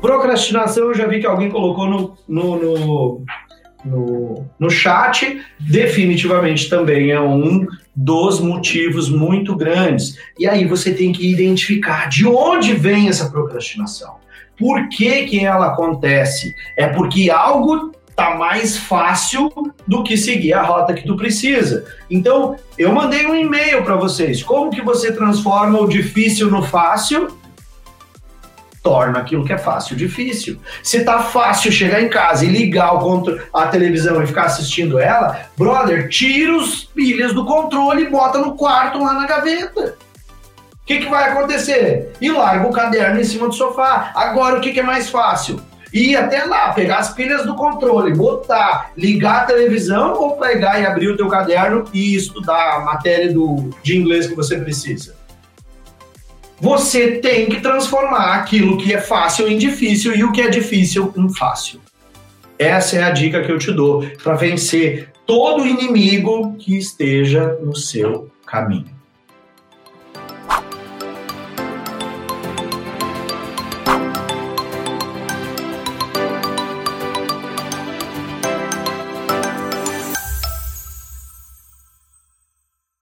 Procrastinação, eu já vi que alguém colocou no, no, no, no, no chat, definitivamente também é um dos motivos muito grandes. E aí você tem que identificar de onde vem essa procrastinação. Por que, que ela acontece? É porque algo tá mais fácil do que seguir a rota que tu precisa. Então, eu mandei um e-mail para vocês. Como que você transforma o difícil no fácil? Torna aquilo que é fácil difícil. Se tá fácil chegar em casa e ligar o a televisão e ficar assistindo ela, brother, tira os pilhas do controle e bota no quarto lá na gaveta. O que, que vai acontecer? E larga o caderno em cima do sofá. Agora, o que, que é mais fácil? ir até lá, pegar as pilhas do controle, botar, ligar a televisão ou pegar e abrir o teu caderno e estudar a matéria do, de inglês que você precisa. Você tem que transformar aquilo que é fácil em difícil e o que é difícil em fácil. Essa é a dica que eu te dou para vencer todo inimigo que esteja no seu caminho.